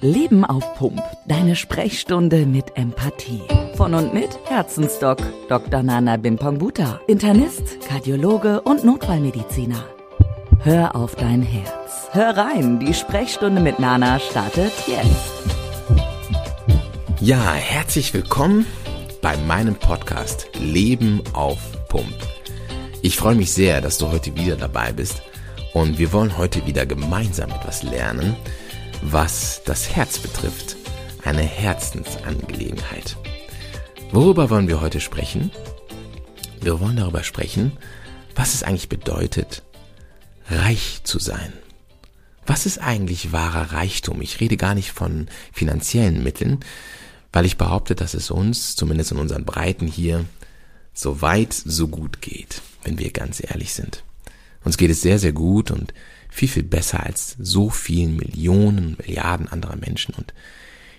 Leben auf Pump. Deine Sprechstunde mit Empathie. Von und mit Herzensdoc Dr. Nana Bimpangbuta. Internist, Kardiologe und Notfallmediziner. Hör auf dein Herz. Hör rein, die Sprechstunde mit Nana startet jetzt. Ja, herzlich willkommen bei meinem Podcast Leben auf Pump. Ich freue mich sehr, dass du heute wieder dabei bist und wir wollen heute wieder gemeinsam etwas lernen, was das Herz betrifft. Eine Herzensangelegenheit. Worüber wollen wir heute sprechen? Wir wollen darüber sprechen, was es eigentlich bedeutet, reich zu sein. Was ist eigentlich wahrer Reichtum? Ich rede gar nicht von finanziellen Mitteln, weil ich behaupte, dass es uns, zumindest in unseren Breiten hier, so weit, so gut geht, wenn wir ganz ehrlich sind. Uns geht es sehr, sehr gut und viel, viel besser als so vielen Millionen, Milliarden anderer Menschen. Und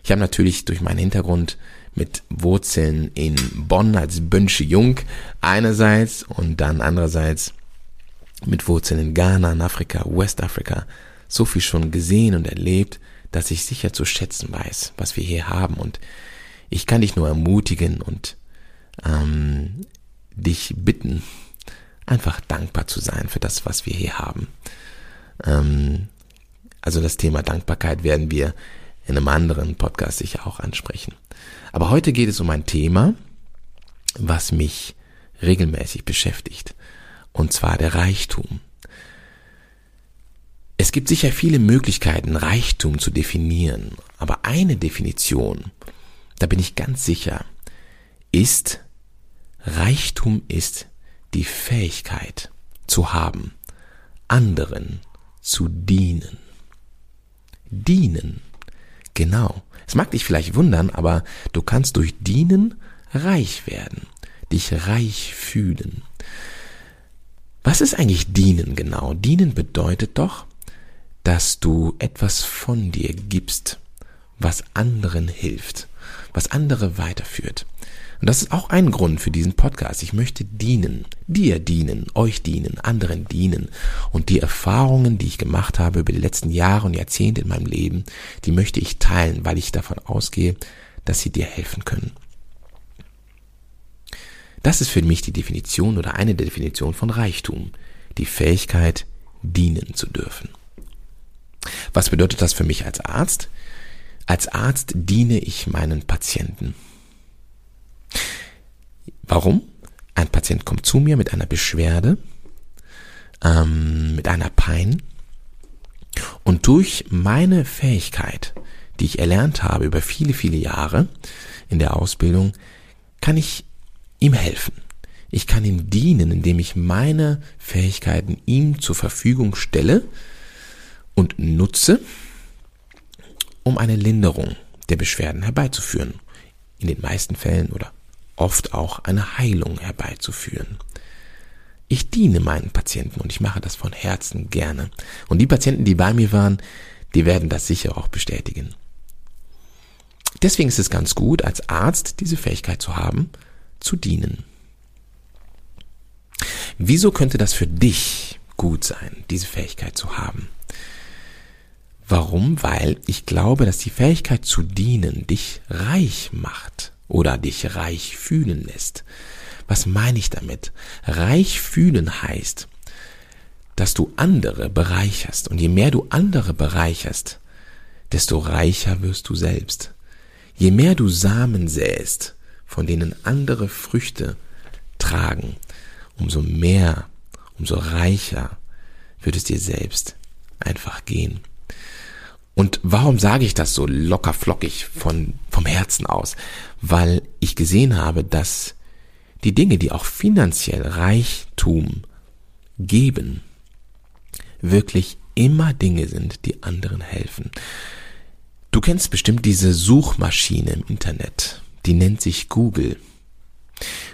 ich habe natürlich durch meinen Hintergrund mit Wurzeln in Bonn als Bönsche Jung einerseits und dann andererseits mit Wurzeln in Ghana, in Afrika, Westafrika so viel schon gesehen und erlebt, dass ich sicher zu schätzen weiß, was wir hier haben. Und ich kann dich nur ermutigen und ähm, dich bitten, einfach dankbar zu sein für das, was wir hier haben. Ähm, also das Thema Dankbarkeit werden wir in einem anderen Podcast sicher auch ansprechen. Aber heute geht es um ein Thema, was mich regelmäßig beschäftigt. Und zwar der Reichtum. Es gibt sicher viele Möglichkeiten, Reichtum zu definieren. Aber eine Definition, da bin ich ganz sicher, ist, Reichtum ist die Fähigkeit zu haben, anderen zu dienen. Dienen. Genau. Es mag dich vielleicht wundern, aber du kannst durch Dienen reich werden, dich reich fühlen. Was ist eigentlich Dienen genau? Dienen bedeutet doch, dass du etwas von dir gibst, was anderen hilft, was andere weiterführt. Und das ist auch ein Grund für diesen Podcast. Ich möchte dienen, dir dienen, euch dienen, anderen dienen. Und die Erfahrungen, die ich gemacht habe über die letzten Jahre und Jahrzehnte in meinem Leben, die möchte ich teilen, weil ich davon ausgehe, dass sie dir helfen können. Das ist für mich die Definition oder eine der Definitionen von Reichtum. Die Fähigkeit, dienen zu dürfen. Was bedeutet das für mich als Arzt? Als Arzt diene ich meinen Patienten. Warum? Ein Patient kommt zu mir mit einer Beschwerde, ähm, mit einer Pein und durch meine Fähigkeit, die ich erlernt habe über viele, viele Jahre in der Ausbildung, kann ich ihm helfen. Ich kann ihm dienen, indem ich meine Fähigkeiten ihm zur Verfügung stelle und nutze, um eine Linderung der Beschwerden herbeizuführen. In den meisten Fällen oder oft auch eine Heilung herbeizuführen. Ich diene meinen Patienten und ich mache das von Herzen gerne. Und die Patienten, die bei mir waren, die werden das sicher auch bestätigen. Deswegen ist es ganz gut, als Arzt diese Fähigkeit zu haben, zu dienen. Wieso könnte das für dich gut sein, diese Fähigkeit zu haben? Warum? Weil ich glaube, dass die Fähigkeit zu dienen dich reich macht oder dich reich fühlen lässt. Was meine ich damit? Reich fühlen heißt, dass du andere bereicherst. Und je mehr du andere bereicherst, desto reicher wirst du selbst. Je mehr du Samen säst, von denen andere Früchte tragen, umso mehr, umso reicher wird es dir selbst einfach gehen. Und warum sage ich das so locker flockig von, vom Herzen aus? Weil ich gesehen habe, dass die Dinge, die auch finanziell Reichtum geben, wirklich immer Dinge sind, die anderen helfen. Du kennst bestimmt diese Suchmaschine im Internet, die nennt sich Google.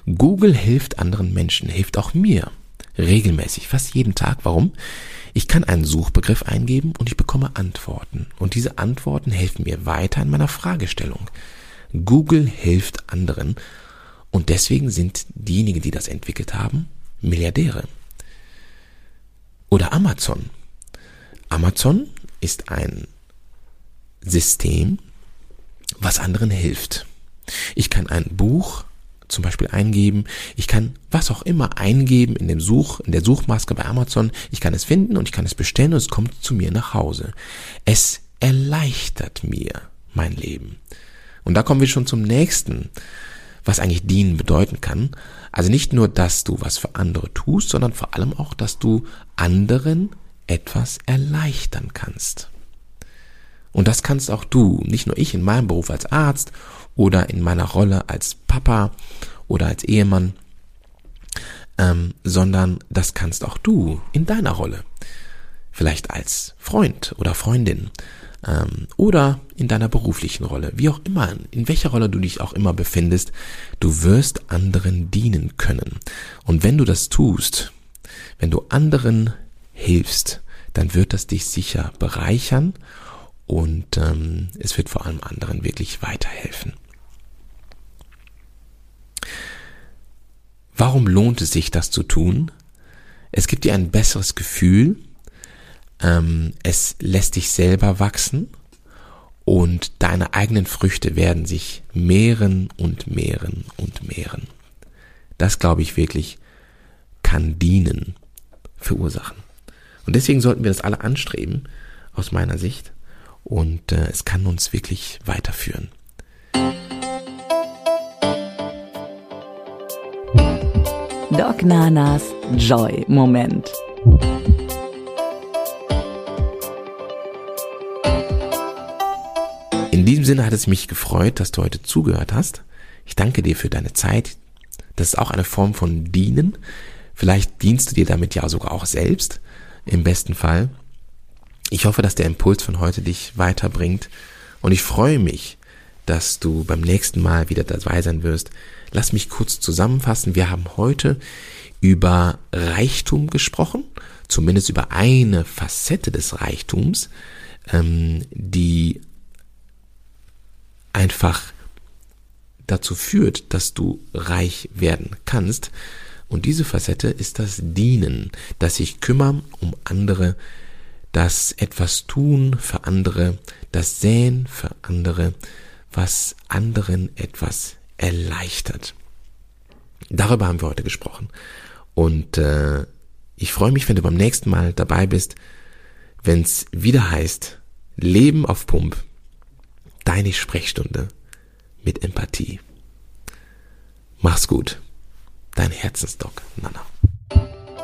Google hilft anderen Menschen, hilft auch mir regelmäßig, fast jeden Tag. Warum? Ich kann einen Suchbegriff eingeben und ich bekomme Antworten. Und diese Antworten helfen mir weiter in meiner Fragestellung. Google hilft anderen und deswegen sind diejenigen, die das entwickelt haben, Milliardäre. Oder Amazon. Amazon ist ein System, was anderen hilft. Ich kann ein Buch zum Beispiel eingeben. Ich kann was auch immer eingeben in dem Such, in der Suchmaske bei Amazon. Ich kann es finden und ich kann es bestellen und es kommt zu mir nach Hause. Es erleichtert mir mein Leben. Und da kommen wir schon zum nächsten, was eigentlich dienen bedeuten kann. Also nicht nur, dass du was für andere tust, sondern vor allem auch, dass du anderen etwas erleichtern kannst. Und das kannst auch du, nicht nur ich in meinem Beruf als Arzt oder in meiner Rolle als Papa oder als Ehemann, ähm, sondern das kannst auch du in deiner Rolle. Vielleicht als Freund oder Freundin ähm, oder in deiner beruflichen Rolle, wie auch immer, in welcher Rolle du dich auch immer befindest, du wirst anderen dienen können. Und wenn du das tust, wenn du anderen hilfst, dann wird das dich sicher bereichern und ähm, es wird vor allem anderen wirklich weiterhelfen. Warum lohnt es sich, das zu tun? Es gibt dir ein besseres Gefühl, ähm, es lässt dich selber wachsen und deine eigenen Früchte werden sich mehren und mehren und mehren. Das glaube ich wirklich kann dienen, verursachen. Und deswegen sollten wir das alle anstreben, aus meiner Sicht. Und äh, es kann uns wirklich weiterführen. Doc Nanas Joy Moment. In diesem Sinne hat es mich gefreut, dass du heute zugehört hast. Ich danke dir für deine Zeit. Das ist auch eine Form von Dienen. Vielleicht dienst du dir damit ja sogar auch selbst, im besten Fall. Ich hoffe, dass der Impuls von heute dich weiterbringt und ich freue mich, dass du beim nächsten Mal wieder dabei sein wirst. Lass mich kurz zusammenfassen. Wir haben heute über Reichtum gesprochen, zumindest über eine Facette des Reichtums, ähm, die einfach dazu führt, dass du reich werden kannst. Und diese Facette ist das Dienen, das sich kümmern um andere, das etwas tun für andere, das Säen für andere, was anderen etwas erleichtert. Darüber haben wir heute gesprochen. Und äh, ich freue mich, wenn du beim nächsten Mal dabei bist, wenn es wieder heißt, Leben auf Pump deine Sprechstunde mit Empathie. Mach's gut. Dein Herzensdoc, Nana.